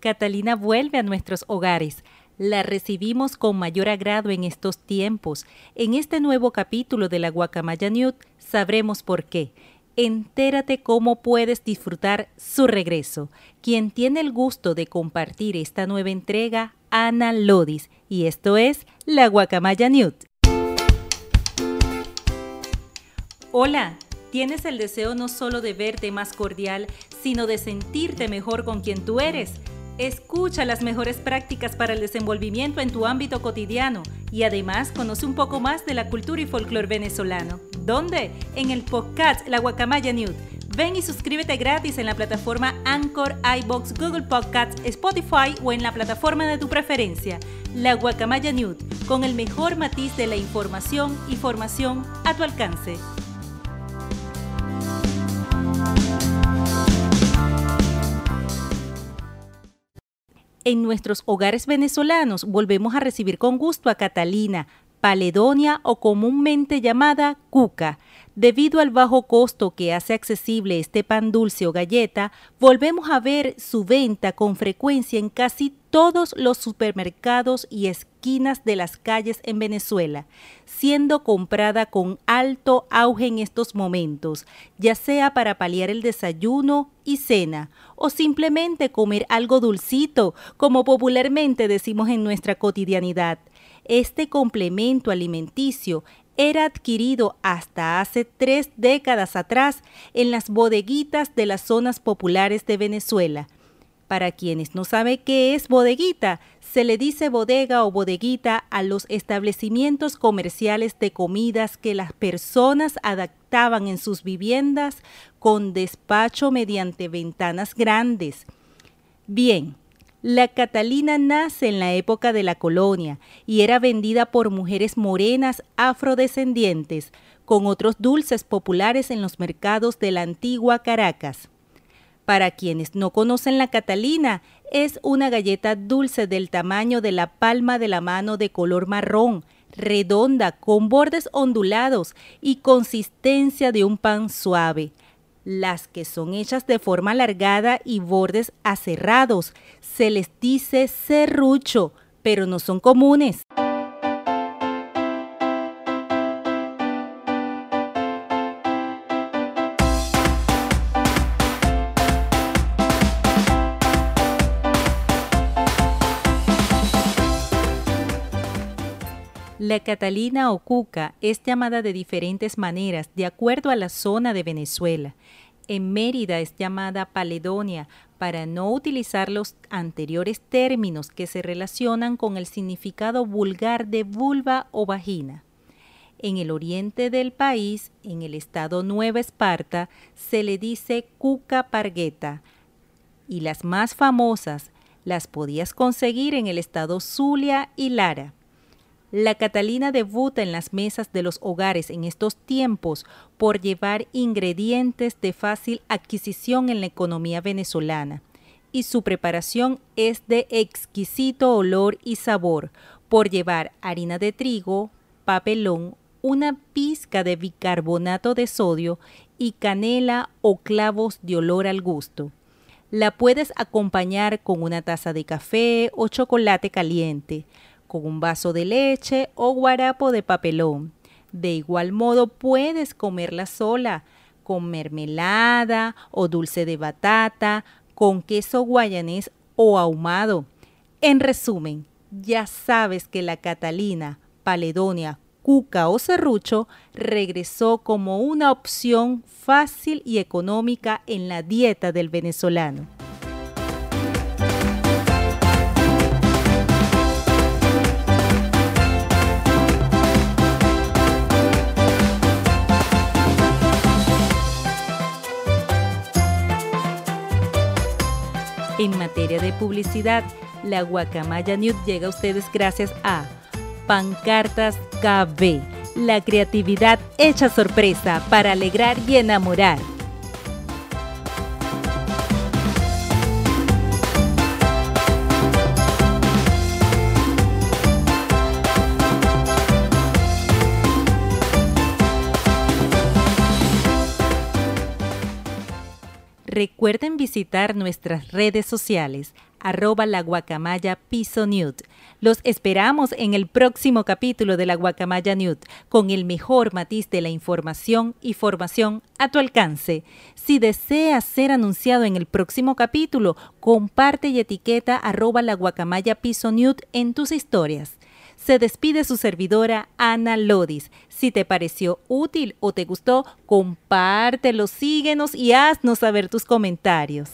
Catalina vuelve a nuestros hogares. La recibimos con mayor agrado en estos tiempos. En este nuevo capítulo de la Guacamaya Newt sabremos por qué. Entérate cómo puedes disfrutar su regreso. Quien tiene el gusto de compartir esta nueva entrega, Ana Lodis, y esto es la Guacamaya Newt. Hola, ¿tienes el deseo no solo de verte más cordial, sino de sentirte mejor con quien tú eres? Escucha las mejores prácticas para el desenvolvimiento en tu ámbito cotidiano y además conoce un poco más de la cultura y folclore venezolano. ¿Dónde? En el podcast La Guacamaya News. Ven y suscríbete gratis en la plataforma Anchor, iBox, Google Podcasts, Spotify o en la plataforma de tu preferencia. La Guacamaya News, con el mejor matiz de la información y formación a tu alcance. En nuestros hogares venezolanos. Volvemos a recibir con gusto a Catalina, Paledonia o comúnmente llamada Cuca. Debido al bajo costo que hace accesible este pan dulce o galleta, volvemos a ver su venta con frecuencia en casi todos los supermercados y esquinas de las calles en Venezuela, siendo comprada con alto auge en estos momentos, ya sea para paliar el desayuno y cena, o simplemente comer algo dulcito, como popularmente decimos en nuestra cotidianidad. Este complemento alimenticio era adquirido hasta hace tres décadas atrás en las bodeguitas de las zonas populares de Venezuela, para quienes no saben qué es bodeguita, se le dice bodega o bodeguita a los establecimientos comerciales de comidas que las personas adaptaban en sus viviendas con despacho mediante ventanas grandes. Bien, la Catalina nace en la época de la colonia y era vendida por mujeres morenas afrodescendientes con otros dulces populares en los mercados de la antigua Caracas. Para quienes no conocen la Catalina, es una galleta dulce del tamaño de la palma de la mano de color marrón, redonda, con bordes ondulados y consistencia de un pan suave. Las que son hechas de forma alargada y bordes aserrados se les dice serrucho, pero no son comunes. La Catalina o Cuca es llamada de diferentes maneras de acuerdo a la zona de Venezuela. En Mérida es llamada Paledonia para no utilizar los anteriores términos que se relacionan con el significado vulgar de vulva o vagina. En el oriente del país, en el estado Nueva Esparta, se le dice cuca pargueta. Y las más famosas las podías conseguir en el estado Zulia y Lara. La Catalina debuta en las mesas de los hogares en estos tiempos por llevar ingredientes de fácil adquisición en la economía venezolana y su preparación es de exquisito olor y sabor por llevar harina de trigo, papelón, una pizca de bicarbonato de sodio y canela o clavos de olor al gusto. La puedes acompañar con una taza de café o chocolate caliente con un vaso de leche o guarapo de papelón. De igual modo puedes comerla sola, con mermelada o dulce de batata, con queso guayanés o ahumado. En resumen, ya sabes que la Catalina, Paledonia, Cuca o Serrucho regresó como una opción fácil y económica en la dieta del venezolano. De publicidad, la Guacamaya News llega a ustedes gracias a Pancartas KB, la creatividad hecha sorpresa para alegrar y enamorar. Recuerden visitar nuestras redes sociales, arroba la guacamaya piso. Los esperamos en el próximo capítulo de la guacamaya nude con el mejor matiz de la información y formación a tu alcance. Si deseas ser anunciado en el próximo capítulo, comparte y etiqueta arroba la guacamaya piso nude en tus historias. Se despide su servidora Ana Lodis. Si te pareció útil o te gustó, compártelo, síguenos y haznos saber tus comentarios.